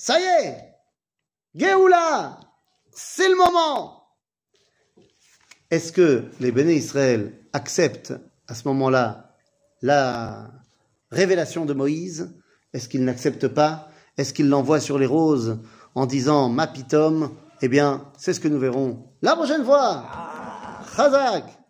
Ça y est, Géoula, c'est le moment. Est-ce que les béné Israël acceptent à ce moment-là la révélation de Moïse? Est-ce qu'ils n'acceptent pas? Est-ce qu'ils l'envoient sur les roses en disant Mapitom Eh bien, c'est ce que nous verrons la prochaine fois. Ah. Chazak.